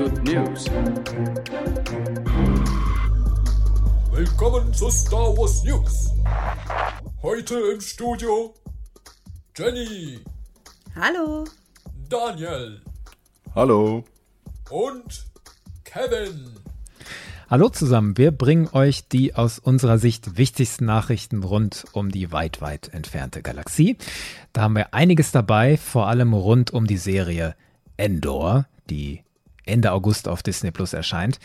Good News. Willkommen zu Star Wars News. Heute im Studio Jenny, Hallo. Daniel Hallo. und Kevin. Hallo zusammen, wir bringen euch die aus unserer Sicht wichtigsten Nachrichten rund um die weit, weit entfernte Galaxie. Da haben wir einiges dabei, vor allem rund um die Serie Endor, die Ende August auf Disney Plus erscheint.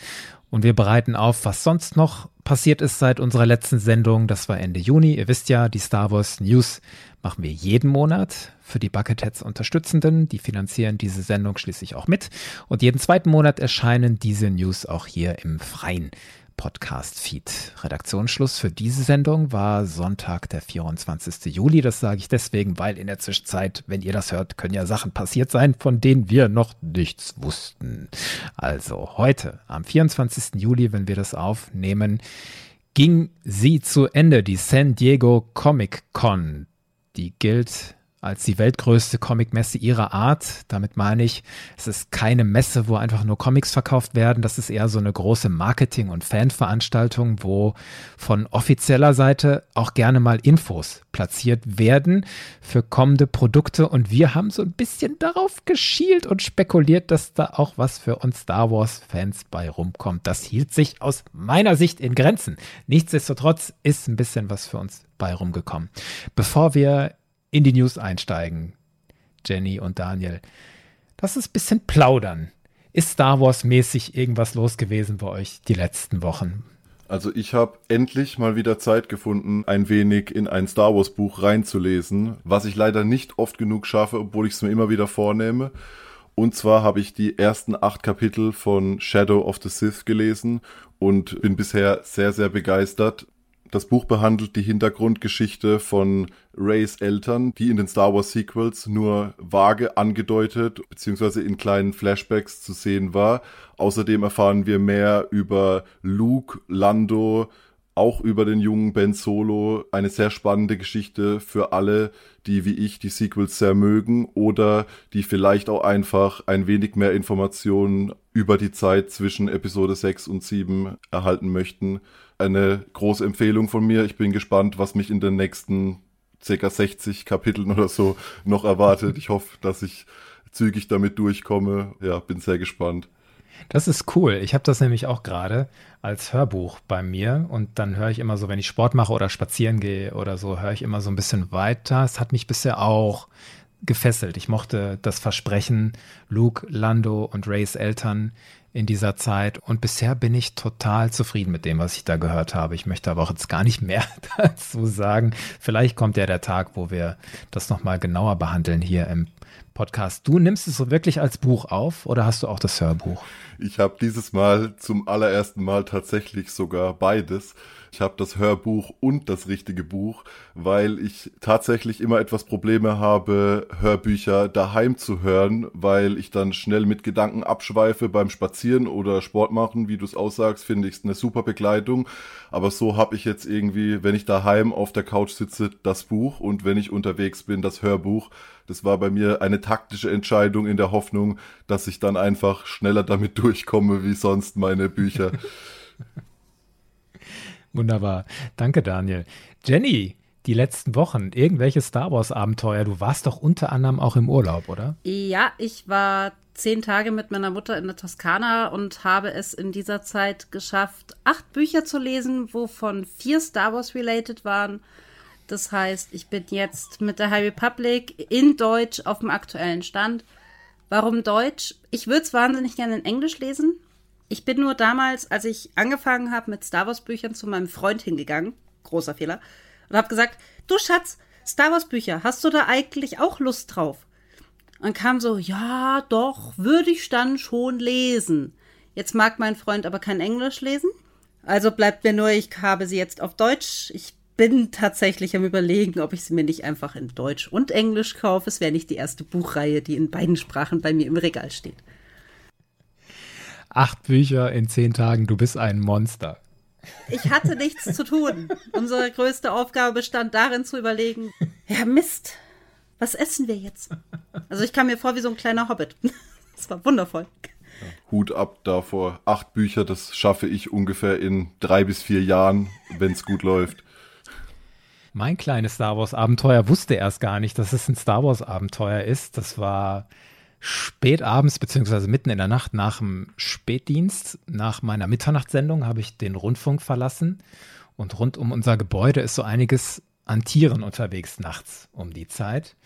Und wir bereiten auf, was sonst noch passiert ist seit unserer letzten Sendung. Das war Ende Juni. Ihr wisst ja, die Star Wars News machen wir jeden Monat für die Bucketheads Unterstützenden. Die finanzieren diese Sendung schließlich auch mit. Und jeden zweiten Monat erscheinen diese News auch hier im freien Podcast-Feed. Redaktionsschluss für diese Sendung war Sonntag, der 24. Juli. Das sage ich deswegen, weil in der Zwischenzeit, wenn ihr das hört, können ja Sachen passiert sein, von denen wir noch nichts wussten. Also heute, am 24. Juli, wenn wir das aufnehmen, ging sie zu Ende, die San Diego Comic Con. Die gilt als die weltgrößte Comicmesse ihrer Art. Damit meine ich, es ist keine Messe, wo einfach nur Comics verkauft werden. Das ist eher so eine große Marketing- und Fanveranstaltung, wo von offizieller Seite auch gerne mal Infos platziert werden für kommende Produkte. Und wir haben so ein bisschen darauf geschielt und spekuliert, dass da auch was für uns Star Wars-Fans bei rumkommt. Das hielt sich aus meiner Sicht in Grenzen. Nichtsdestotrotz ist ein bisschen was für uns bei rumgekommen. Bevor wir in die News einsteigen, Jenny und Daniel. Das ist ein bisschen plaudern. Ist Star Wars mäßig irgendwas los gewesen bei euch die letzten Wochen? Also ich habe endlich mal wieder Zeit gefunden, ein wenig in ein Star Wars Buch reinzulesen, was ich leider nicht oft genug schaffe, obwohl ich es mir immer wieder vornehme. Und zwar habe ich die ersten acht Kapitel von Shadow of the Sith gelesen und bin bisher sehr, sehr begeistert. Das Buch behandelt die Hintergrundgeschichte von Rays Eltern, die in den Star Wars Sequels nur vage angedeutet bzw. in kleinen Flashbacks zu sehen war. Außerdem erfahren wir mehr über Luke, Lando, auch über den jungen Ben Solo. Eine sehr spannende Geschichte für alle, die wie ich die Sequels sehr mögen oder die vielleicht auch einfach ein wenig mehr Informationen über die Zeit zwischen Episode 6 und 7 erhalten möchten eine große Empfehlung von mir. Ich bin gespannt, was mich in den nächsten circa 60 Kapiteln oder so noch erwartet. Ich hoffe, dass ich zügig damit durchkomme. Ja, bin sehr gespannt. Das ist cool. Ich habe das nämlich auch gerade als Hörbuch bei mir und dann höre ich immer so, wenn ich Sport mache oder spazieren gehe oder so, höre ich immer so ein bisschen weiter. Es hat mich bisher auch gefesselt. Ich mochte das Versprechen, Luke, Lando und Rays Eltern in dieser Zeit. Und bisher bin ich total zufrieden mit dem, was ich da gehört habe. Ich möchte aber auch jetzt gar nicht mehr dazu sagen. Vielleicht kommt ja der Tag, wo wir das nochmal genauer behandeln hier im Podcast. Du nimmst es so wirklich als Buch auf oder hast du auch das Hörbuch? Ich habe dieses Mal zum allerersten Mal tatsächlich sogar beides. Ich habe das Hörbuch und das richtige Buch, weil ich tatsächlich immer etwas Probleme habe, Hörbücher daheim zu hören, weil ich dann schnell mit Gedanken abschweife beim Spazieren oder Sport machen, wie du es aussagst, finde ich es eine super Begleitung. Aber so habe ich jetzt irgendwie, wenn ich daheim auf der Couch sitze, das Buch und wenn ich unterwegs bin, das Hörbuch. Das war bei mir eine taktische Entscheidung in der Hoffnung, dass ich dann einfach schneller damit durchkomme wie sonst meine Bücher. Wunderbar. Danke, Daniel. Jenny, die letzten Wochen, irgendwelche Star Wars-Abenteuer. Du warst doch unter anderem auch im Urlaub, oder? Ja, ich war zehn Tage mit meiner Mutter in der Toskana und habe es in dieser Zeit geschafft, acht Bücher zu lesen, wovon vier Star Wars related waren. Das heißt, ich bin jetzt mit der High Republic in Deutsch auf dem aktuellen Stand. Warum Deutsch? Ich würde es wahnsinnig gerne in Englisch lesen, ich bin nur damals, als ich angefangen habe mit Star Wars Büchern, zu meinem Freund hingegangen, großer Fehler, und habe gesagt, du Schatz, Star Wars Bücher, hast du da eigentlich auch Lust drauf? Und kam so, ja, doch, würde ich dann schon lesen. Jetzt mag mein Freund aber kein Englisch lesen. Also bleibt mir nur, ich habe sie jetzt auf Deutsch. Ich bin tatsächlich am überlegen, ob ich sie mir nicht einfach in Deutsch und Englisch kaufe. Es wäre nicht die erste Buchreihe, die in beiden Sprachen bei mir im Regal steht acht Bücher in zehn Tagen, du bist ein Monster. Ich hatte nichts zu tun. Unsere größte Aufgabe bestand darin zu überlegen, ja Mist, was essen wir jetzt? Also ich kam mir vor wie so ein kleiner Hobbit. Das war wundervoll. Hut ab davor. Acht Bücher, das schaffe ich ungefähr in drei bis vier Jahren, wenn es gut läuft. Mein kleines Star Wars Abenteuer wusste erst gar nicht, dass es ein Star Wars Abenteuer ist. Das war spät abends beziehungsweise mitten in der Nacht nach dem Spätdienst, nach meiner Mitternachtssendung habe ich den Rundfunk verlassen und rund um unser Gebäude ist so einiges an Tieren unterwegs nachts um die Zeit.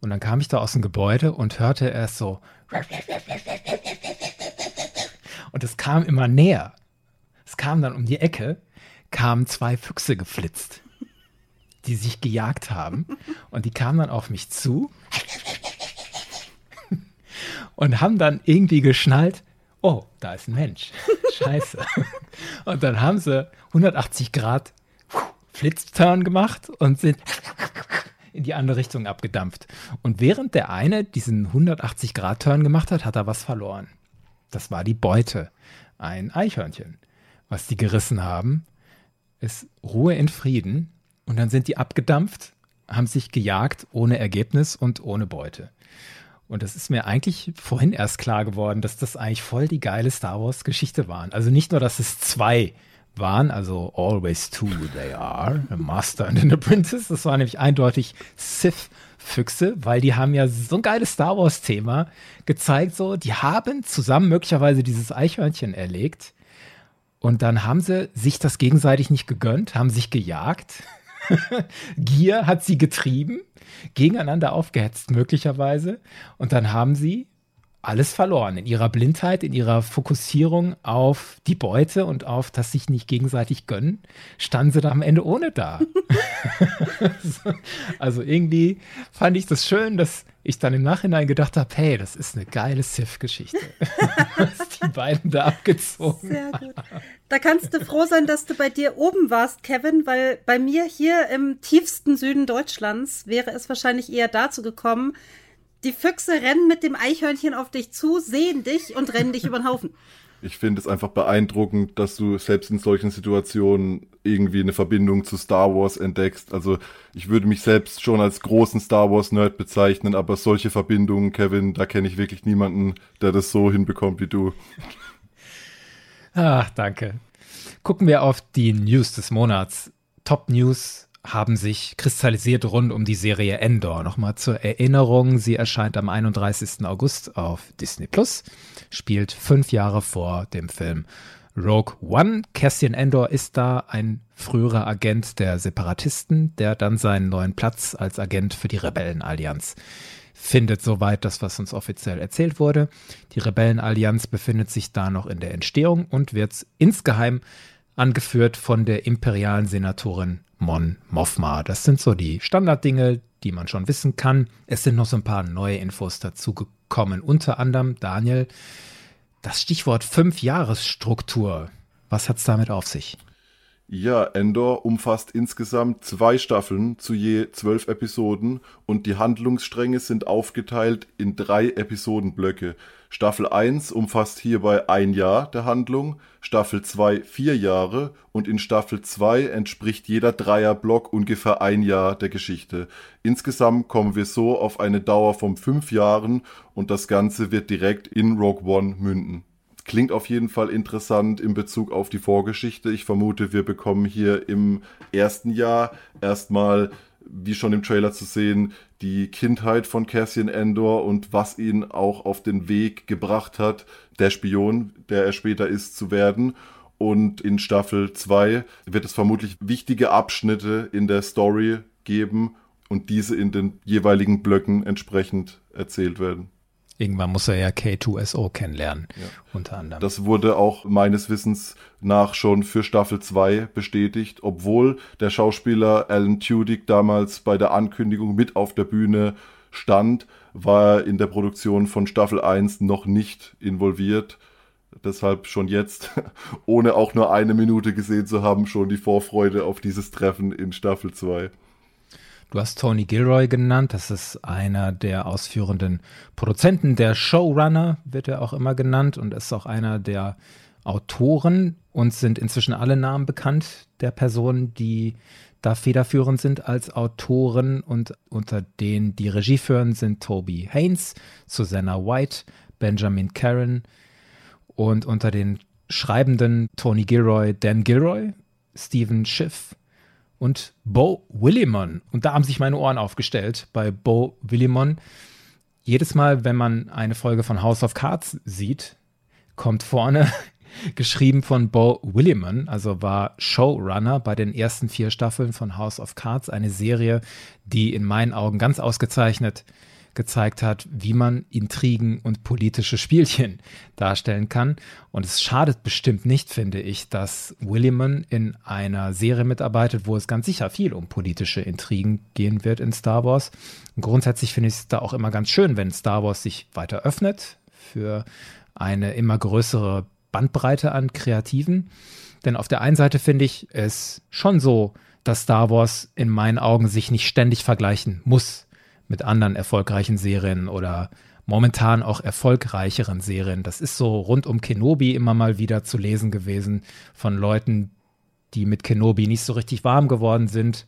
Und dann kam ich da aus dem Gebäude und hörte erst so und es kam immer näher. Es kam dann um die Ecke, kamen zwei Füchse geflitzt, die sich gejagt haben und die kamen dann auf mich zu und haben dann irgendwie geschnallt, oh, da ist ein Mensch. Scheiße. Und dann haben sie 180 Grad Flitzturn gemacht und sind in die andere Richtung abgedampft. Und während der eine diesen 180 Grad Turn gemacht hat, hat er was verloren. Das war die Beute. Ein Eichhörnchen. Was die gerissen haben, ist Ruhe in Frieden. Und dann sind die abgedampft, haben sich gejagt ohne Ergebnis und ohne Beute. Und das ist mir eigentlich vorhin erst klar geworden, dass das eigentlich voll die geile Star Wars Geschichte waren. Also nicht nur, dass es zwei waren, also always two they are, a Master and an Apprentice. Das war nämlich eindeutig Sith-Füchse, weil die haben ja so ein geiles Star Wars-Thema gezeigt. So, die haben zusammen möglicherweise dieses Eichhörnchen erlegt. Und dann haben sie sich das gegenseitig nicht gegönnt, haben sich gejagt. Gier hat sie getrieben gegeneinander aufgehetzt möglicherweise. Und dann haben sie alles verloren. In ihrer Blindheit, in ihrer Fokussierung auf die Beute und auf das sich nicht gegenseitig gönnen, standen sie da am Ende ohne da. also irgendwie fand ich das schön, dass ich dann im Nachhinein gedacht habe, hey, das ist eine geile Sith-Geschichte. was die beiden da abgezogen Sehr gut. Da kannst du froh sein, dass du bei dir oben warst, Kevin, weil bei mir hier im tiefsten Süden Deutschlands wäre es wahrscheinlich eher dazu gekommen, die Füchse rennen mit dem Eichhörnchen auf dich zu, sehen dich und rennen dich über den Haufen. Ich finde es einfach beeindruckend, dass du selbst in solchen Situationen irgendwie eine Verbindung zu Star Wars entdeckst. Also ich würde mich selbst schon als großen Star Wars Nerd bezeichnen, aber solche Verbindungen, Kevin, da kenne ich wirklich niemanden, der das so hinbekommt wie du. Ach, danke. Gucken wir auf die News des Monats. Top News haben sich kristallisiert rund um die Serie Endor. Nochmal zur Erinnerung, sie erscheint am 31. August auf Disney Plus, spielt fünf Jahre vor dem Film Rogue One. Cassian Endor ist da ein früherer Agent der Separatisten, der dann seinen neuen Platz als Agent für die Rebellenallianz findet. Soweit das, was uns offiziell erzählt wurde. Die Rebellenallianz befindet sich da noch in der Entstehung und wird insgeheim angeführt von der imperialen Senatorin Mon Mothma. Das sind so die Standarddinge, die man schon wissen kann. Es sind noch so ein paar neue Infos dazugekommen. Unter anderem, Daniel, das Stichwort Fünf-Jahres-Struktur. Was hat es damit auf sich? Ja, Endor umfasst insgesamt zwei Staffeln zu je zwölf Episoden und die Handlungsstränge sind aufgeteilt in drei Episodenblöcke. Staffel 1 umfasst hierbei ein Jahr der Handlung, Staffel 2 vier Jahre und in Staffel 2 entspricht jeder Dreierblock ungefähr ein Jahr der Geschichte. Insgesamt kommen wir so auf eine Dauer von fünf Jahren und das Ganze wird direkt in Rogue One münden. Klingt auf jeden Fall interessant in Bezug auf die Vorgeschichte. Ich vermute, wir bekommen hier im ersten Jahr erstmal, wie schon im Trailer zu sehen, die Kindheit von Cassian Endor und was ihn auch auf den Weg gebracht hat, der Spion, der er später ist, zu werden. Und in Staffel 2 wird es vermutlich wichtige Abschnitte in der Story geben und diese in den jeweiligen Blöcken entsprechend erzählt werden. Irgendwann muss er ja K2SO kennenlernen, ja. unter anderem. Das wurde auch meines Wissens nach schon für Staffel 2 bestätigt, obwohl der Schauspieler Alan Tudyk damals bei der Ankündigung mit auf der Bühne stand, war er in der Produktion von Staffel 1 noch nicht involviert. Deshalb schon jetzt, ohne auch nur eine Minute gesehen zu haben, schon die Vorfreude auf dieses Treffen in Staffel 2. Du hast Tony Gilroy genannt, das ist einer der ausführenden Produzenten, der Showrunner wird er auch immer genannt und ist auch einer der Autoren und sind inzwischen alle Namen bekannt der Personen, die da federführend sind als Autoren und unter denen die Regie führen sind Toby Haynes, Susanna White, Benjamin Karen, und unter den Schreibenden Tony Gilroy, Dan Gilroy, Stephen Schiff und Bo Willimon. Und da haben sich meine Ohren aufgestellt bei Bo Willimon. Jedes Mal, wenn man eine Folge von House of Cards sieht, kommt vorne geschrieben von Bo Willimon, also war Showrunner bei den ersten vier Staffeln von House of Cards, eine Serie, die in meinen Augen ganz ausgezeichnet gezeigt hat, wie man Intrigen und politische Spielchen darstellen kann. Und es schadet bestimmt nicht, finde ich, dass Williman in einer Serie mitarbeitet, wo es ganz sicher viel um politische Intrigen gehen wird in Star Wars. Und grundsätzlich finde ich es da auch immer ganz schön, wenn Star Wars sich weiter öffnet für eine immer größere Bandbreite an Kreativen. Denn auf der einen Seite finde ich es schon so, dass Star Wars in meinen Augen sich nicht ständig vergleichen muss mit anderen erfolgreichen Serien oder momentan auch erfolgreicheren Serien. Das ist so rund um Kenobi immer mal wieder zu lesen gewesen von Leuten, die mit Kenobi nicht so richtig warm geworden sind,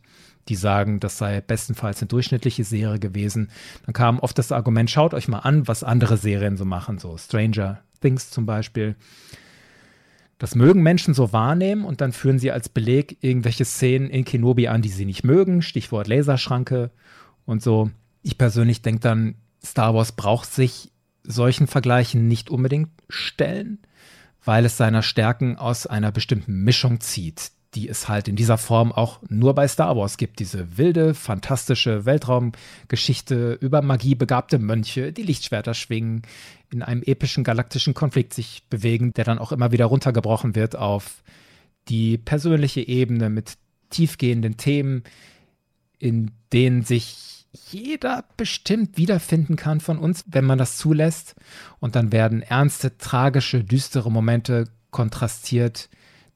die sagen, das sei bestenfalls eine durchschnittliche Serie gewesen. Dann kam oft das Argument, schaut euch mal an, was andere Serien so machen, so Stranger Things zum Beispiel. Das mögen Menschen so wahrnehmen und dann führen sie als Beleg irgendwelche Szenen in Kenobi an, die sie nicht mögen, Stichwort Laserschranke und so. Ich persönlich denke dann, Star Wars braucht sich solchen Vergleichen nicht unbedingt stellen, weil es seiner Stärken aus einer bestimmten Mischung zieht, die es halt in dieser Form auch nur bei Star Wars gibt. Diese wilde, fantastische Weltraumgeschichte über Magie begabte Mönche, die Lichtschwerter schwingen, in einem epischen galaktischen Konflikt sich bewegen, der dann auch immer wieder runtergebrochen wird auf die persönliche Ebene mit tiefgehenden Themen, in denen sich jeder bestimmt wiederfinden kann von uns, wenn man das zulässt. Und dann werden ernste, tragische, düstere Momente kontrastiert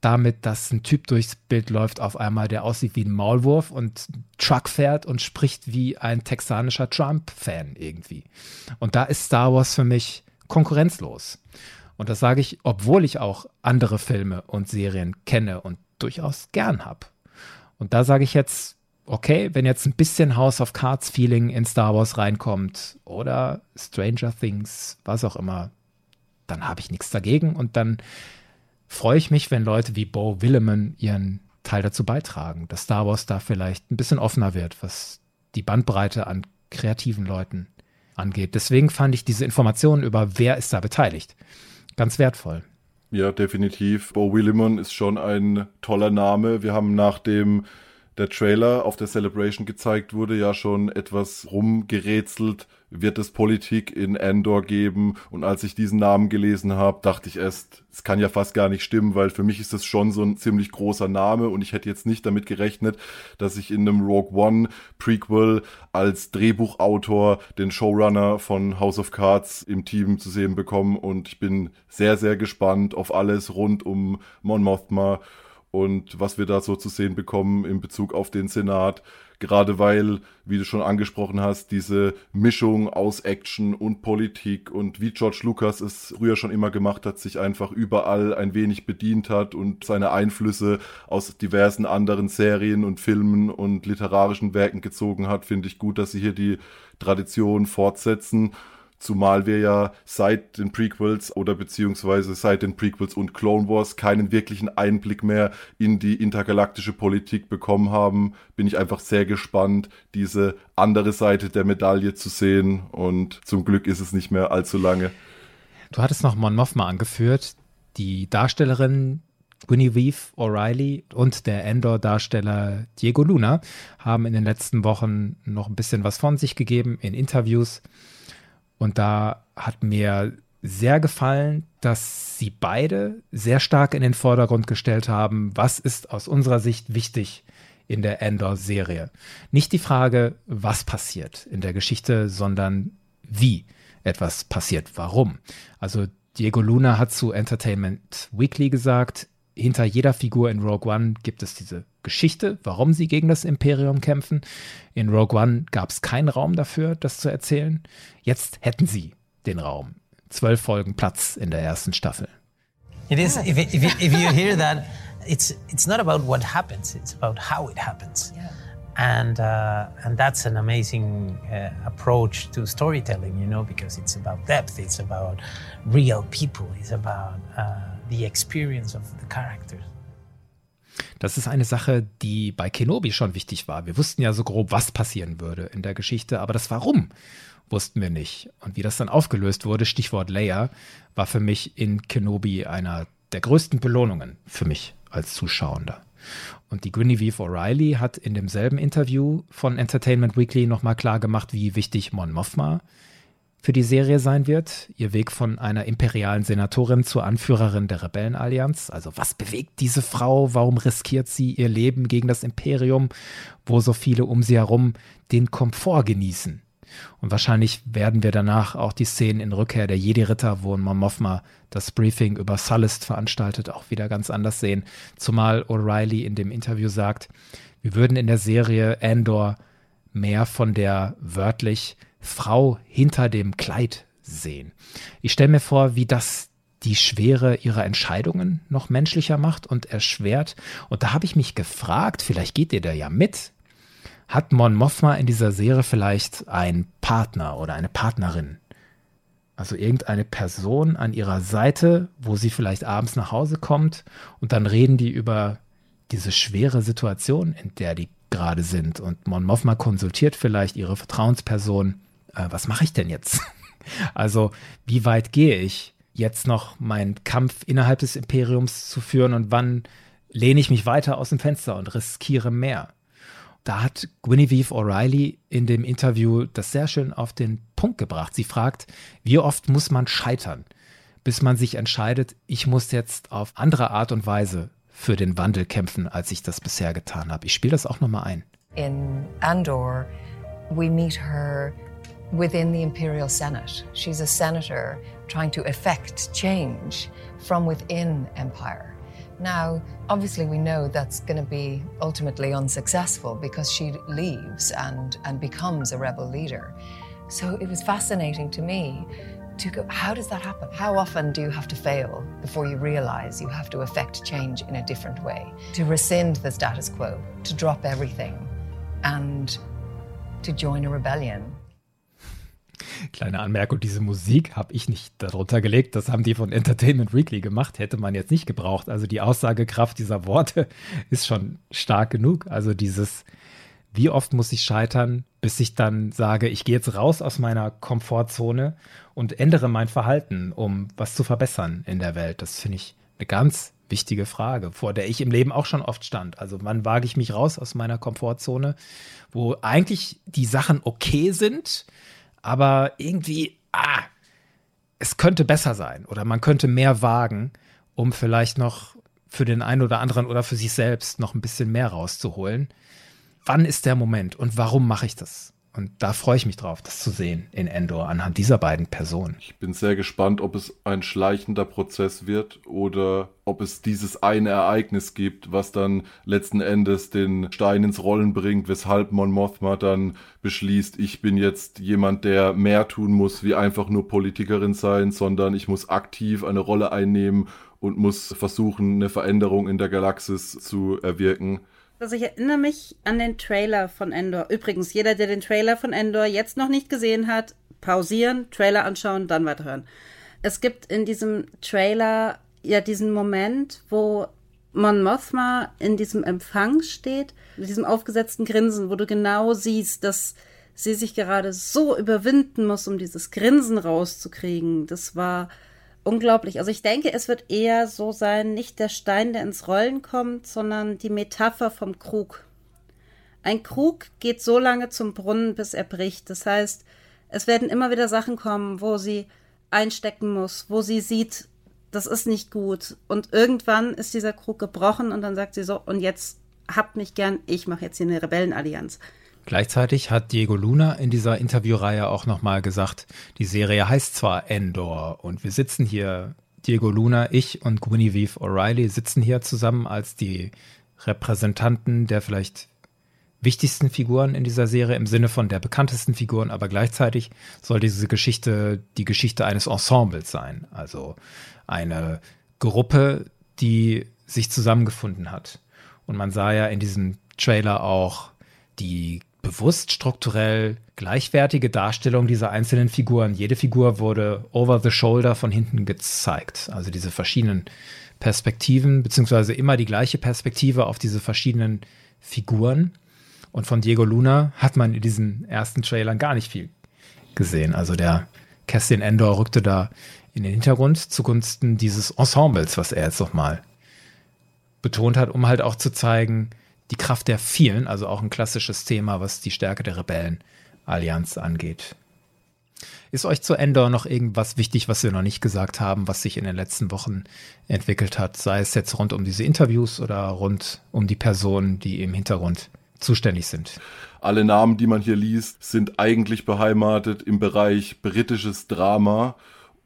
damit, dass ein Typ durchs Bild läuft, auf einmal, der aussieht wie ein Maulwurf und Truck fährt und spricht wie ein texanischer Trump-Fan irgendwie. Und da ist Star Wars für mich konkurrenzlos. Und das sage ich, obwohl ich auch andere Filme und Serien kenne und durchaus gern habe. Und da sage ich jetzt, okay, wenn jetzt ein bisschen House of Cards Feeling in Star Wars reinkommt oder Stranger Things, was auch immer, dann habe ich nichts dagegen und dann freue ich mich, wenn Leute wie Bo Willeman ihren Teil dazu beitragen, dass Star Wars da vielleicht ein bisschen offener wird, was die Bandbreite an kreativen Leuten angeht. Deswegen fand ich diese Informationen über wer ist da beteiligt ganz wertvoll. Ja, definitiv. Bo Willimon ist schon ein toller Name. Wir haben nach dem der Trailer auf der Celebration gezeigt wurde, ja schon etwas rumgerätselt, wird es Politik in Endor geben. Und als ich diesen Namen gelesen habe, dachte ich erst, es kann ja fast gar nicht stimmen, weil für mich ist das schon so ein ziemlich großer Name und ich hätte jetzt nicht damit gerechnet, dass ich in einem Rogue One Prequel als Drehbuchautor den Showrunner von House of Cards im Team zu sehen bekomme und ich bin sehr, sehr gespannt auf alles rund um Mon Mothma und was wir da so zu sehen bekommen in Bezug auf den Senat. Gerade weil, wie du schon angesprochen hast, diese Mischung aus Action und Politik und wie George Lucas es früher schon immer gemacht hat, sich einfach überall ein wenig bedient hat und seine Einflüsse aus diversen anderen Serien und Filmen und literarischen Werken gezogen hat, finde ich gut, dass sie hier die Tradition fortsetzen Zumal wir ja seit den Prequels oder beziehungsweise seit den Prequels und Clone Wars keinen wirklichen Einblick mehr in die intergalaktische Politik bekommen haben, bin ich einfach sehr gespannt, diese andere Seite der Medaille zu sehen. Und zum Glück ist es nicht mehr allzu lange. Du hattest noch Mon Mothma angeführt. Die Darstellerin Genevieve O'Reilly und der Endor-Darsteller Diego Luna haben in den letzten Wochen noch ein bisschen was von sich gegeben in Interviews. Und da hat mir sehr gefallen, dass sie beide sehr stark in den Vordergrund gestellt haben, was ist aus unserer Sicht wichtig in der Endor-Serie. Nicht die Frage, was passiert in der Geschichte, sondern wie etwas passiert, warum. Also Diego Luna hat zu Entertainment Weekly gesagt, hinter jeder Figur in Rogue One gibt es diese Geschichte, warum sie gegen das Imperium kämpfen. In Rogue One gab es keinen Raum dafür, das zu erzählen. Jetzt hätten sie den Raum. Zwölf Folgen Platz in der ersten Staffel. It is, if, if, if you hear that, it's, it's not about what happens, it's about how it happens. Yeah. and uh, and that's an amazing uh, approach to storytelling you know because it's about depth it's about real people it's about uh, the experience of the characters Das ist eine Sache, die bei Kenobi schon wichtig war. Wir wussten ja so grob, was passieren würde in der Geschichte, aber das Warum wussten wir nicht. Und wie das dann aufgelöst wurde, Stichwort Leia, war für mich in Kenobi einer der größten Belohnungen für mich als Zuschauender. Und die Genevieve O'Reilly hat in demselben Interview von Entertainment Weekly nochmal klar gemacht, wie wichtig Mon Mothma für die Serie sein wird. Ihr Weg von einer imperialen Senatorin zur Anführerin der Rebellenallianz. Also was bewegt diese Frau? Warum riskiert sie ihr Leben gegen das Imperium, wo so viele um sie herum den Komfort genießen? Und wahrscheinlich werden wir danach auch die Szenen in Rückkehr der Jedi-Ritter, wo Mon Mothma das Briefing über Sullust veranstaltet, auch wieder ganz anders sehen. Zumal O'Reilly in dem Interview sagt, wir würden in der Serie Andor mehr von der wörtlich Frau hinter dem Kleid sehen. Ich stelle mir vor, wie das die Schwere ihrer Entscheidungen noch menschlicher macht und erschwert. Und da habe ich mich gefragt, vielleicht geht ihr da ja mit, hat Mon Mothma in dieser Serie vielleicht einen Partner oder eine Partnerin? Also irgendeine Person an ihrer Seite, wo sie vielleicht abends nach Hause kommt und dann reden die über diese schwere Situation, in der die gerade sind. Und Mon Mothma konsultiert vielleicht ihre Vertrauensperson. Äh, was mache ich denn jetzt? also, wie weit gehe ich jetzt noch meinen Kampf innerhalb des Imperiums zu führen und wann lehne ich mich weiter aus dem Fenster und riskiere mehr? Da hat Genevieve O'Reilly in dem Interview das sehr schön auf den Punkt gebracht. Sie fragt, wie oft muss man scheitern, bis man sich entscheidet, ich muss jetzt auf andere Art und Weise für den Wandel kämpfen, als ich das bisher getan habe. Ich spiele das auch nochmal ein. In Andor, we meet her within the Imperial Senate. She's a senator trying to effect change from within empire. Now, obviously, we know that's going to be ultimately unsuccessful because she leaves and, and becomes a rebel leader. So it was fascinating to me to go, how does that happen? How often do you have to fail before you realize you have to affect change in a different way? To rescind the status quo, to drop everything, and to join a rebellion. Kleine Anmerkung, diese Musik habe ich nicht darunter gelegt. Das haben die von Entertainment Weekly gemacht. Hätte man jetzt nicht gebraucht. Also die Aussagekraft dieser Worte ist schon stark genug. Also dieses, wie oft muss ich scheitern, bis ich dann sage, ich gehe jetzt raus aus meiner Komfortzone und ändere mein Verhalten, um was zu verbessern in der Welt. Das finde ich eine ganz wichtige Frage, vor der ich im Leben auch schon oft stand. Also wann wage ich mich raus aus meiner Komfortzone, wo eigentlich die Sachen okay sind, aber irgendwie, ah, es könnte besser sein oder man könnte mehr wagen, um vielleicht noch für den einen oder anderen oder für sich selbst noch ein bisschen mehr rauszuholen. Wann ist der Moment und warum mache ich das? Und da freue ich mich drauf, das zu sehen in Endor anhand dieser beiden Personen. Ich bin sehr gespannt, ob es ein schleichender Prozess wird oder ob es dieses eine Ereignis gibt, was dann letzten Endes den Stein ins Rollen bringt, weshalb Mon Mothma dann beschließt, ich bin jetzt jemand, der mehr tun muss, wie einfach nur Politikerin sein, sondern ich muss aktiv eine Rolle einnehmen und muss versuchen, eine Veränderung in der Galaxis zu erwirken. Also ich erinnere mich an den Trailer von Endor. Übrigens, jeder, der den Trailer von Endor jetzt noch nicht gesehen hat, pausieren, Trailer anschauen, dann weiterhören. Es gibt in diesem Trailer ja diesen Moment, wo Mon Mothma in diesem Empfang steht, mit diesem aufgesetzten Grinsen, wo du genau siehst, dass sie sich gerade so überwinden muss, um dieses Grinsen rauszukriegen. Das war unglaublich. Also ich denke, es wird eher so sein, nicht der Stein, der ins Rollen kommt, sondern die Metapher vom Krug. Ein Krug geht so lange zum Brunnen, bis er bricht. Das heißt, es werden immer wieder Sachen kommen, wo sie einstecken muss, wo sie sieht, das ist nicht gut. Und irgendwann ist dieser Krug gebrochen und dann sagt sie so, und jetzt habt mich gern, ich mache jetzt hier eine Rebellenallianz. Gleichzeitig hat Diego Luna in dieser Interviewreihe auch nochmal gesagt, die Serie heißt zwar Endor und wir sitzen hier, Diego Luna, ich und Genevieve O'Reilly sitzen hier zusammen als die Repräsentanten der vielleicht wichtigsten Figuren in dieser Serie im Sinne von der bekanntesten Figuren, aber gleichzeitig soll diese Geschichte die Geschichte eines Ensembles sein, also eine Gruppe, die sich zusammengefunden hat. Und man sah ja in diesem Trailer auch die bewusst strukturell gleichwertige Darstellung dieser einzelnen Figuren. Jede Figur wurde over the shoulder von hinten gezeigt. Also diese verschiedenen Perspektiven, beziehungsweise immer die gleiche Perspektive auf diese verschiedenen Figuren. Und von Diego Luna hat man in diesen ersten Trailern gar nicht viel gesehen. Also der Cassian Endor rückte da in den Hintergrund zugunsten dieses Ensembles, was er jetzt nochmal betont hat, um halt auch zu zeigen, die Kraft der vielen, also auch ein klassisches Thema, was die Stärke der Rebellenallianz angeht. Ist euch zu Endor noch irgendwas wichtig, was wir noch nicht gesagt haben, was sich in den letzten Wochen entwickelt hat? Sei es jetzt rund um diese Interviews oder rund um die Personen, die im Hintergrund zuständig sind. Alle Namen, die man hier liest, sind eigentlich beheimatet im Bereich britisches Drama,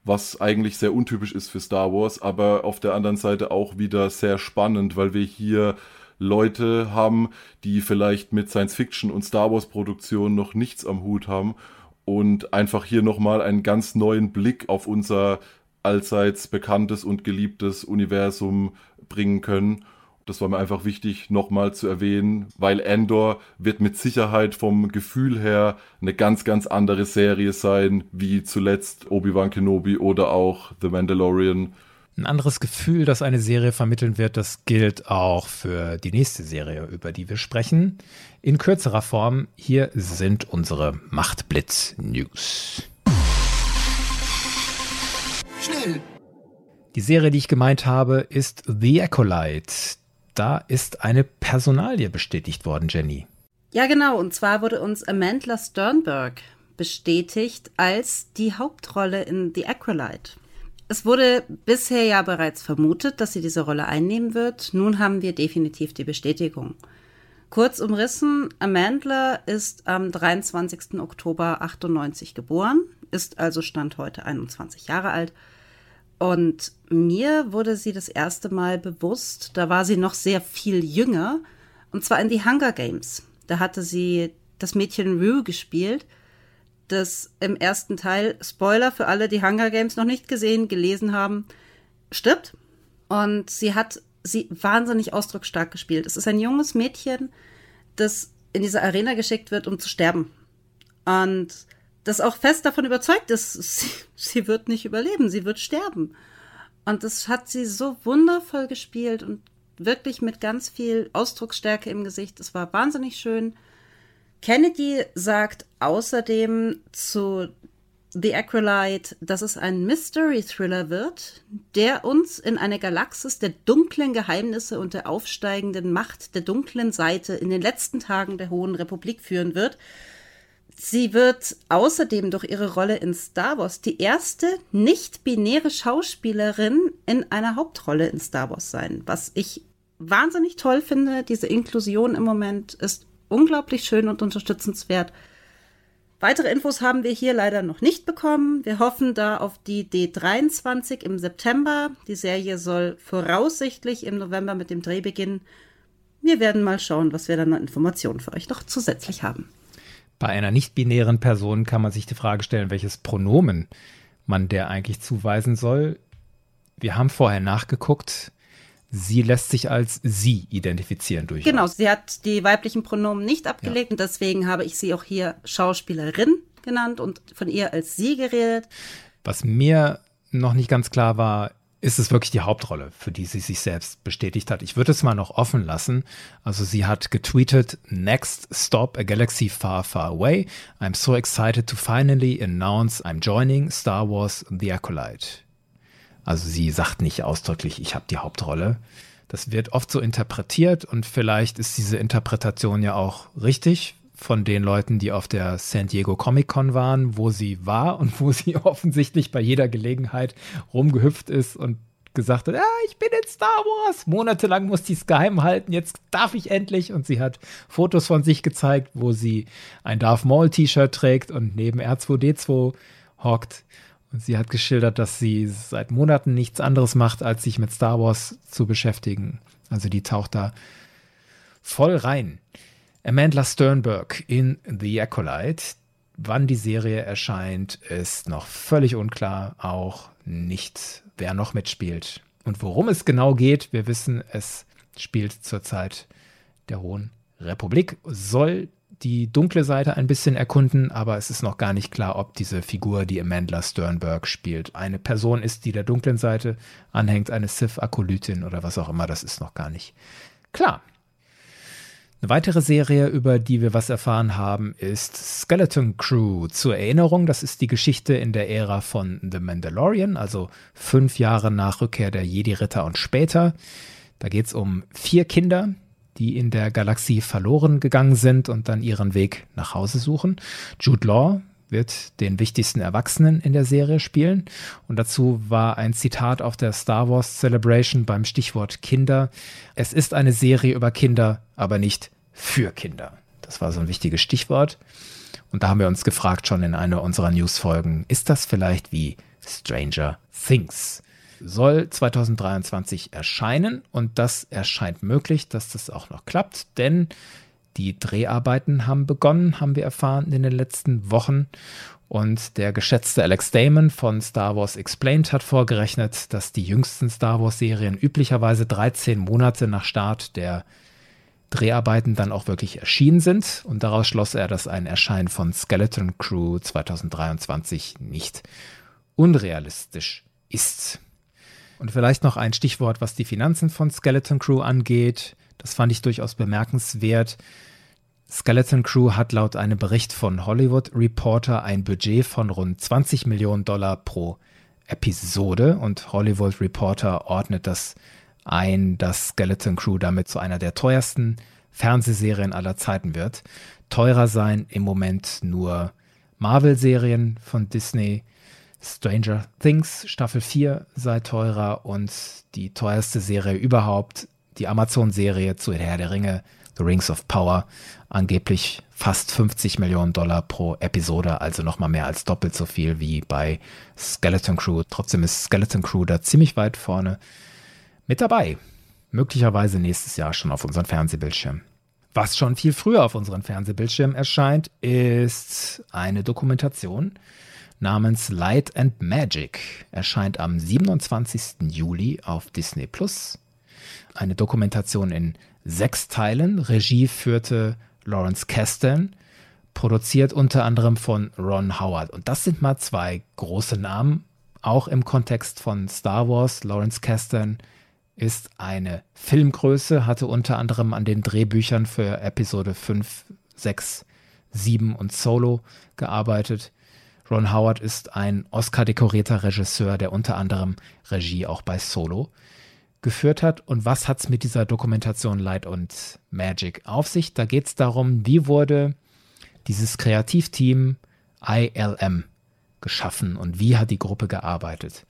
was eigentlich sehr untypisch ist für Star Wars, aber auf der anderen Seite auch wieder sehr spannend, weil wir hier Leute haben, die vielleicht mit Science Fiction und Star Wars Produktionen noch nichts am Hut haben und einfach hier nochmal einen ganz neuen Blick auf unser allseits bekanntes und geliebtes Universum bringen können. Das war mir einfach wichtig, nochmal zu erwähnen, weil Endor wird mit Sicherheit vom Gefühl her eine ganz, ganz andere Serie sein, wie zuletzt Obi-Wan Kenobi oder auch The Mandalorian. Ein anderes Gefühl, das eine Serie vermitteln wird, das gilt auch für die nächste Serie, über die wir sprechen. In kürzerer Form, hier sind unsere Machtblitz-News. Schnell! Die Serie, die ich gemeint habe, ist The Acolyte. Da ist eine Personalie bestätigt worden, Jenny. Ja, genau. Und zwar wurde uns Amanda Sternberg bestätigt als die Hauptrolle in The Acolyte. Es wurde bisher ja bereits vermutet, dass sie diese Rolle einnehmen wird. Nun haben wir definitiv die Bestätigung. Kurz umrissen, Amandla ist am 23. Oktober 98 geboren, ist also Stand heute 21 Jahre alt. Und mir wurde sie das erste Mal bewusst, da war sie noch sehr viel jünger, und zwar in die Hunger Games. Da hatte sie das Mädchen Rue gespielt das im ersten Teil, Spoiler für alle, die Hunger Games noch nicht gesehen, gelesen haben, stirbt. Und sie hat sie wahnsinnig ausdrucksstark gespielt. Es ist ein junges Mädchen, das in diese Arena geschickt wird, um zu sterben. Und das auch fest davon überzeugt ist, sie, sie wird nicht überleben, sie wird sterben. Und das hat sie so wundervoll gespielt und wirklich mit ganz viel Ausdrucksstärke im Gesicht. Es war wahnsinnig schön. Kennedy sagt außerdem zu The Acrolite, dass es ein Mystery-Thriller wird, der uns in eine Galaxis der dunklen Geheimnisse und der aufsteigenden Macht der dunklen Seite in den letzten Tagen der Hohen Republik führen wird. Sie wird außerdem durch ihre Rolle in Star Wars die erste nicht-binäre Schauspielerin in einer Hauptrolle in Star Wars sein, was ich wahnsinnig toll finde. Diese Inklusion im Moment ist unglaublich schön und unterstützenswert. Weitere Infos haben wir hier leider noch nicht bekommen. Wir hoffen da auf die D23 im September. Die Serie soll voraussichtlich im November mit dem Dreh beginnen. Wir werden mal schauen, was wir dann an Informationen für euch noch zusätzlich haben. Bei einer nicht-binären Person kann man sich die Frage stellen, welches Pronomen man der eigentlich zuweisen soll. Wir haben vorher nachgeguckt. Sie lässt sich als sie identifizieren durch. Genau, sie hat die weiblichen Pronomen nicht abgelegt ja. und deswegen habe ich sie auch hier Schauspielerin genannt und von ihr als sie geredet. Was mir noch nicht ganz klar war, ist es wirklich die Hauptrolle, für die sie sich selbst bestätigt hat. Ich würde es mal noch offen lassen. Also sie hat getweetet, Next stop a galaxy far, far away. I'm so excited to finally announce I'm joining Star Wars The Acolyte. Also sie sagt nicht ausdrücklich, ich habe die Hauptrolle. Das wird oft so interpretiert und vielleicht ist diese Interpretation ja auch richtig von den Leuten, die auf der San Diego Comic Con waren, wo sie war und wo sie offensichtlich bei jeder Gelegenheit rumgehüpft ist und gesagt hat, ja, ich bin in Star Wars. Monatelang musste ich es geheim halten, jetzt darf ich endlich. Und sie hat Fotos von sich gezeigt, wo sie ein Darth Maul T-Shirt trägt und neben R2D2 hockt. Sie hat geschildert, dass sie seit Monaten nichts anderes macht, als sich mit Star Wars zu beschäftigen. Also die taucht da voll rein. Amanda Sternberg in The Acolyte. Wann die Serie erscheint, ist noch völlig unklar. Auch nicht, wer noch mitspielt. Und worum es genau geht, wir wissen, es spielt zur Zeit der Hohen Republik soll die dunkle Seite ein bisschen erkunden, aber es ist noch gar nicht klar, ob diese Figur, die Amanda Sternberg spielt, eine Person ist, die der dunklen Seite anhängt, eine Sith-Akolytin oder was auch immer, das ist noch gar nicht klar. Eine weitere Serie, über die wir was erfahren haben, ist Skeleton Crew. Zur Erinnerung, das ist die Geschichte in der Ära von The Mandalorian, also fünf Jahre nach Rückkehr der Jedi-Ritter und später. Da geht es um vier Kinder, die in der Galaxie verloren gegangen sind und dann ihren Weg nach Hause suchen. Jude Law wird den wichtigsten Erwachsenen in der Serie spielen. Und dazu war ein Zitat auf der Star Wars Celebration beim Stichwort Kinder. Es ist eine Serie über Kinder, aber nicht für Kinder. Das war so ein wichtiges Stichwort. Und da haben wir uns gefragt schon in einer unserer Newsfolgen, ist das vielleicht wie Stranger Things? Soll 2023 erscheinen und das erscheint möglich, dass das auch noch klappt, denn die Dreharbeiten haben begonnen, haben wir erfahren in den letzten Wochen. Und der geschätzte Alex Damon von Star Wars Explained hat vorgerechnet, dass die jüngsten Star Wars-Serien üblicherweise 13 Monate nach Start der Dreharbeiten dann auch wirklich erschienen sind. Und daraus schloss er, dass ein Erscheinen von Skeleton Crew 2023 nicht unrealistisch ist. Und vielleicht noch ein Stichwort, was die Finanzen von Skeleton Crew angeht. Das fand ich durchaus bemerkenswert. Skeleton Crew hat laut einem Bericht von Hollywood Reporter ein Budget von rund 20 Millionen Dollar pro Episode und Hollywood Reporter ordnet das ein, dass Skeleton Crew damit zu einer der teuersten Fernsehserien aller Zeiten wird. Teurer seien im Moment nur Marvel-Serien von Disney, Stranger Things Staffel 4 sei teurer und die teuerste Serie überhaupt, die Amazon-Serie zu Herr der Ringe, The Rings of Power, angeblich fast 50 Millionen Dollar pro Episode, also nochmal mehr als doppelt so viel wie bei Skeleton Crew. Trotzdem ist Skeleton Crew da ziemlich weit vorne mit dabei. Möglicherweise nächstes Jahr schon auf unseren Fernsehbildschirm. Was schon viel früher auf unseren Fernsehbildschirm erscheint, ist eine Dokumentation namens Light and Magic erscheint am 27. Juli auf Disney Plus. Eine Dokumentation in sechs Teilen. Regie führte Lawrence Kasdan, produziert unter anderem von Ron Howard. Und das sind mal zwei große Namen, auch im Kontext von Star Wars. Lawrence Kasdan ist eine Filmgröße, hatte unter anderem an den Drehbüchern für Episode 5, 6, 7 und Solo gearbeitet. Ron Howard ist ein Oscar-dekorierter Regisseur, der unter anderem Regie auch bei Solo geführt hat. Und was hat es mit dieser Dokumentation Light und Magic auf sich? Da geht es darum, wie wurde dieses Kreativteam ILM geschaffen und wie hat die Gruppe gearbeitet.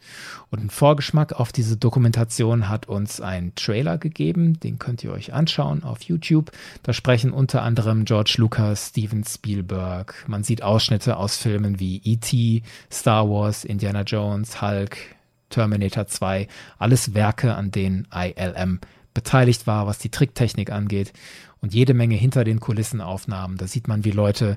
Und ein Vorgeschmack auf diese Dokumentation hat uns ein Trailer gegeben, den könnt ihr euch anschauen auf YouTube. Da sprechen unter anderem George Lucas, Steven Spielberg. Man sieht Ausschnitte aus Filmen wie E.T., Star Wars, Indiana Jones, Hulk, Terminator 2, alles Werke, an denen ILM beteiligt war, was die Tricktechnik angeht und jede Menge hinter den Kulissen Aufnahmen. Da sieht man, wie Leute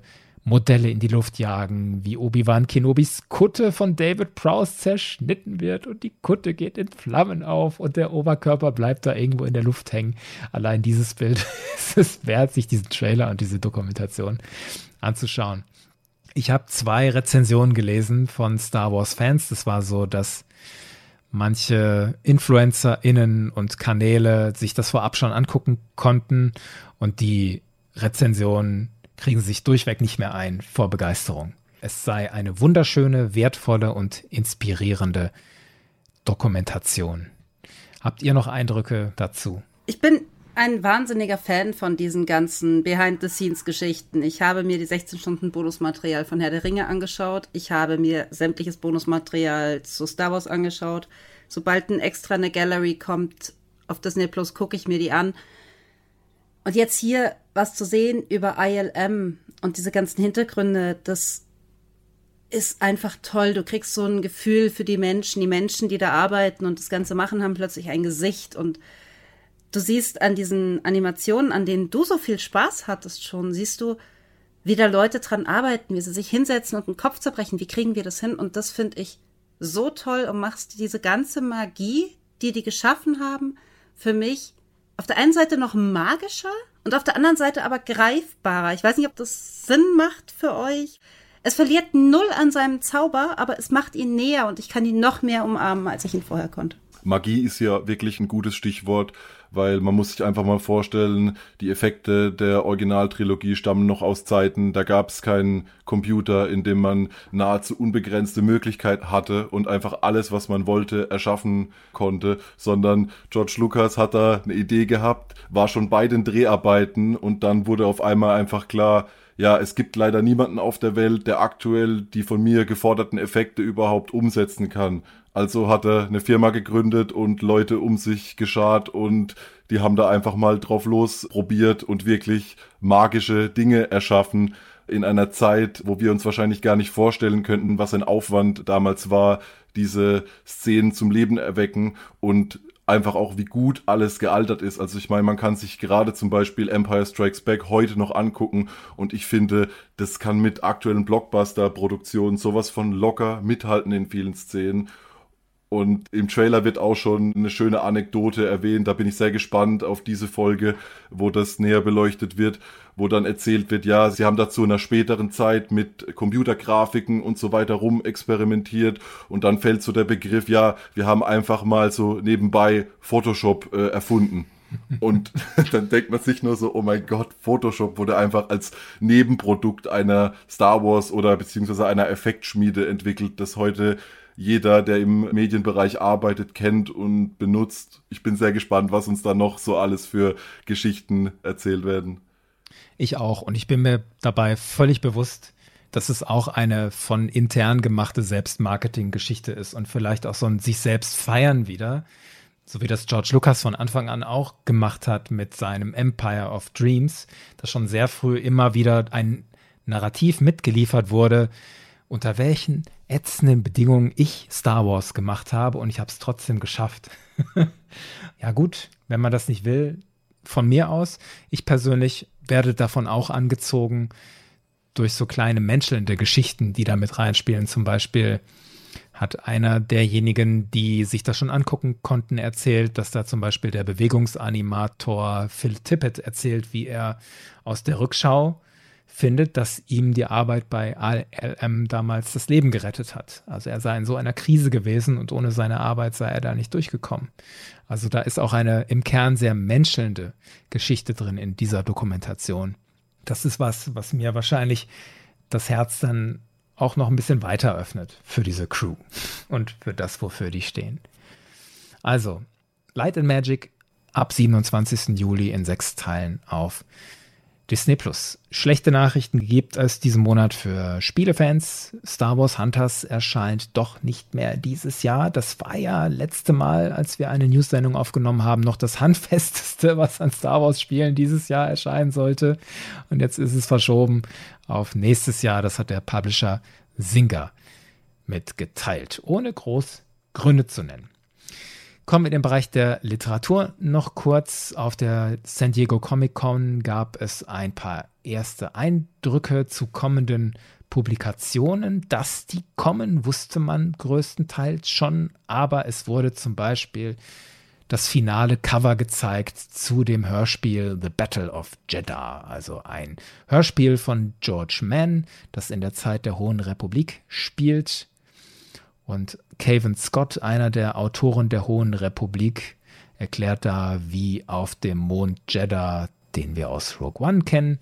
Modelle in die Luft jagen, wie Obi-Wan Kenobis Kutte von David Prowse zerschnitten wird und die Kutte geht in Flammen auf und der Oberkörper bleibt da irgendwo in der Luft hängen. Allein dieses Bild ist es wert, sich diesen Trailer und diese Dokumentation anzuschauen. Ich habe zwei Rezensionen gelesen von Star Wars Fans. Das war so, dass manche InfluencerInnen und Kanäle sich das vorab schon angucken konnten und die Rezensionen kriegen sie sich durchweg nicht mehr ein vor Begeisterung. Es sei eine wunderschöne, wertvolle und inspirierende Dokumentation. Habt ihr noch Eindrücke dazu? Ich bin ein wahnsinniger Fan von diesen ganzen Behind-the-Scenes-Geschichten. Ich habe mir die 16 Stunden Bonusmaterial von Herr der Ringe angeschaut. Ich habe mir sämtliches Bonusmaterial zu Star Wars angeschaut. Sobald ein extra eine Gallery kommt auf Disney Plus, gucke ich mir die an. Und jetzt hier was zu sehen über ILM und diese ganzen Hintergründe, das ist einfach toll. Du kriegst so ein Gefühl für die Menschen. Die Menschen, die da arbeiten und das Ganze machen, haben plötzlich ein Gesicht. Und du siehst an diesen Animationen, an denen du so viel Spaß hattest schon, siehst du, wie da Leute dran arbeiten, wie sie sich hinsetzen und den Kopf zerbrechen. Wie kriegen wir das hin? Und das finde ich so toll und machst diese ganze Magie, die die geschaffen haben, für mich auf der einen Seite noch magischer und auf der anderen Seite aber greifbarer. Ich weiß nicht, ob das Sinn macht für euch. Es verliert null an seinem Zauber, aber es macht ihn näher und ich kann ihn noch mehr umarmen, als ich ihn vorher konnte. Magie ist ja wirklich ein gutes Stichwort, weil man muss sich einfach mal vorstellen, die Effekte der Originaltrilogie stammen noch aus Zeiten, da gab es keinen Computer, in dem man nahezu unbegrenzte Möglichkeit hatte und einfach alles, was man wollte, erschaffen konnte, sondern George Lucas hat da eine Idee gehabt, war schon bei den Dreharbeiten und dann wurde auf einmal einfach klar, ja, es gibt leider niemanden auf der Welt, der aktuell die von mir geforderten Effekte überhaupt umsetzen kann. Also hat er eine Firma gegründet und Leute um sich geschart und die haben da einfach mal drauf los probiert und wirklich magische Dinge erschaffen in einer Zeit, wo wir uns wahrscheinlich gar nicht vorstellen könnten, was ein Aufwand damals war, diese Szenen zum Leben erwecken und einfach auch, wie gut alles gealtert ist. Also ich meine, man kann sich gerade zum Beispiel Empire Strikes Back heute noch angucken und ich finde, das kann mit aktuellen Blockbuster-Produktionen sowas von locker mithalten in vielen Szenen. Und im Trailer wird auch schon eine schöne Anekdote erwähnt. Da bin ich sehr gespannt auf diese Folge, wo das näher beleuchtet wird, wo dann erzählt wird, ja, sie haben dazu in einer späteren Zeit mit Computergrafiken und so weiter rum experimentiert. Und dann fällt so der Begriff, ja, wir haben einfach mal so nebenbei Photoshop äh, erfunden. Und dann denkt man sich nur so, oh mein Gott, Photoshop wurde einfach als Nebenprodukt einer Star Wars oder beziehungsweise einer Effektschmiede entwickelt, das heute jeder, der im Medienbereich arbeitet, kennt und benutzt. Ich bin sehr gespannt, was uns da noch so alles für Geschichten erzählt werden. Ich auch. Und ich bin mir dabei völlig bewusst, dass es auch eine von intern gemachte Selbstmarketing-Geschichte ist und vielleicht auch so ein sich selbst feiern wieder. So wie das George Lucas von Anfang an auch gemacht hat mit seinem Empire of Dreams, das schon sehr früh immer wieder ein Narrativ mitgeliefert wurde, unter welchen ätzenden Bedingungen ich Star Wars gemacht habe und ich habe es trotzdem geschafft. ja gut, wenn man das nicht will, von mir aus. Ich persönlich werde davon auch angezogen durch so kleine menschelnde Geschichten, die da mit reinspielen. Zum Beispiel hat einer derjenigen, die sich das schon angucken konnten, erzählt, dass da zum Beispiel der Bewegungsanimator Phil Tippett erzählt, wie er aus der Rückschau findet, dass ihm die Arbeit bei ALM damals das Leben gerettet hat. Also er sei in so einer Krise gewesen und ohne seine Arbeit sei er da nicht durchgekommen. Also da ist auch eine im Kern sehr menschelnde Geschichte drin in dieser Dokumentation. Das ist was, was mir wahrscheinlich das Herz dann auch noch ein bisschen weiter öffnet für diese Crew und für das, wofür die stehen. Also, Light and Magic ab 27. Juli in sechs Teilen auf Disney Plus. Schlechte Nachrichten gibt es diesen Monat für Spielefans. Star Wars Hunters erscheint doch nicht mehr dieses Jahr. Das war ja letzte Mal, als wir eine News-Sendung aufgenommen haben, noch das handfesteste, was an Star Wars Spielen dieses Jahr erscheinen sollte. Und jetzt ist es verschoben auf nächstes Jahr. Das hat der Publisher Singer mitgeteilt, ohne groß Gründe zu nennen. Kommen wir in den Bereich der Literatur noch kurz. Auf der San Diego Comic Con gab es ein paar erste Eindrücke zu kommenden Publikationen. Dass die kommen, wusste man größtenteils schon, aber es wurde zum Beispiel das finale Cover gezeigt zu dem Hörspiel The Battle of Jeddah, also ein Hörspiel von George Mann, das in der Zeit der Hohen Republik spielt. Und Cavan Scott, einer der Autoren der Hohen Republik, erklärt da, wie auf dem Mond Jeddah, den wir aus Rogue One kennen,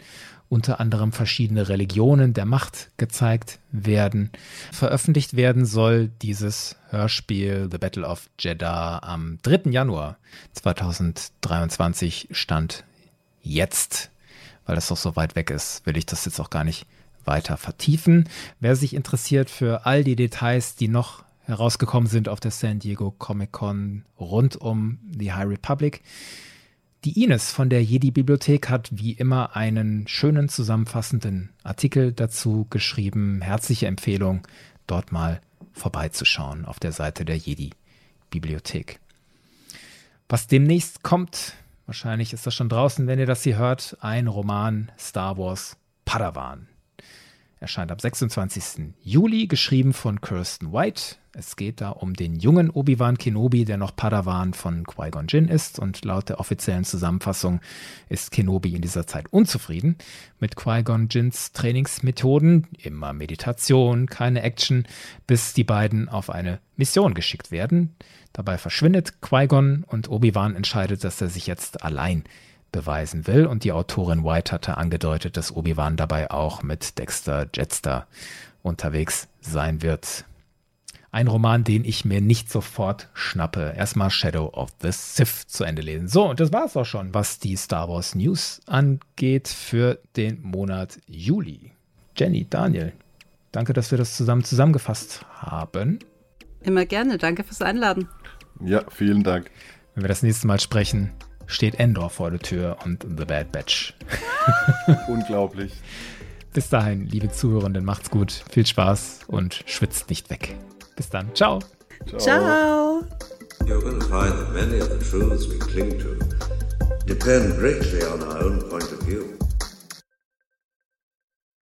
unter anderem verschiedene Religionen der Macht gezeigt werden. Veröffentlicht werden soll dieses Hörspiel The Battle of Jeddah am 3. Januar 2023 stand jetzt. Weil das doch so weit weg ist, will ich das jetzt auch gar nicht weiter vertiefen. Wer sich interessiert für all die Details, die noch herausgekommen sind auf der San Diego Comic Con rund um die High Republic. Die Ines von der Jedi Bibliothek hat wie immer einen schönen zusammenfassenden Artikel dazu geschrieben. Herzliche Empfehlung, dort mal vorbeizuschauen auf der Seite der Jedi Bibliothek. Was demnächst kommt, wahrscheinlich ist das schon draußen, wenn ihr das hier hört, ein Roman Star Wars Padawan. Erscheint am 26. Juli, geschrieben von Kirsten White. Es geht da um den jungen Obi-Wan Kenobi, der noch Padawan von Qui-Gon Jinn ist und laut der offiziellen Zusammenfassung ist Kenobi in dieser Zeit unzufrieden mit Qui-Gon Jinns Trainingsmethoden, immer Meditation, keine Action, bis die beiden auf eine Mission geschickt werden. Dabei verschwindet Qui-Gon und Obi-Wan entscheidet, dass er sich jetzt allein beweisen will. Und die Autorin White hatte angedeutet, dass Obi-Wan dabei auch mit Dexter Jetster unterwegs sein wird. Ein Roman, den ich mir nicht sofort schnappe. Erstmal Shadow of the Sith zu Ende lesen. So, und das war es auch schon, was die Star Wars News angeht für den Monat Juli. Jenny, Daniel, danke, dass wir das zusammen zusammengefasst haben. Immer gerne, danke fürs Einladen. Ja, vielen Dank. Wenn wir das nächste Mal sprechen, steht Endor vor der Tür und The Bad Batch. Unglaublich. Bis dahin, liebe Zuhörenden, macht's gut, viel Spaß und schwitzt nicht weg. Bis dann, ciao. Ciao. ciao. You're going to find that many of the truths we cling to depend greatly on our own point of view.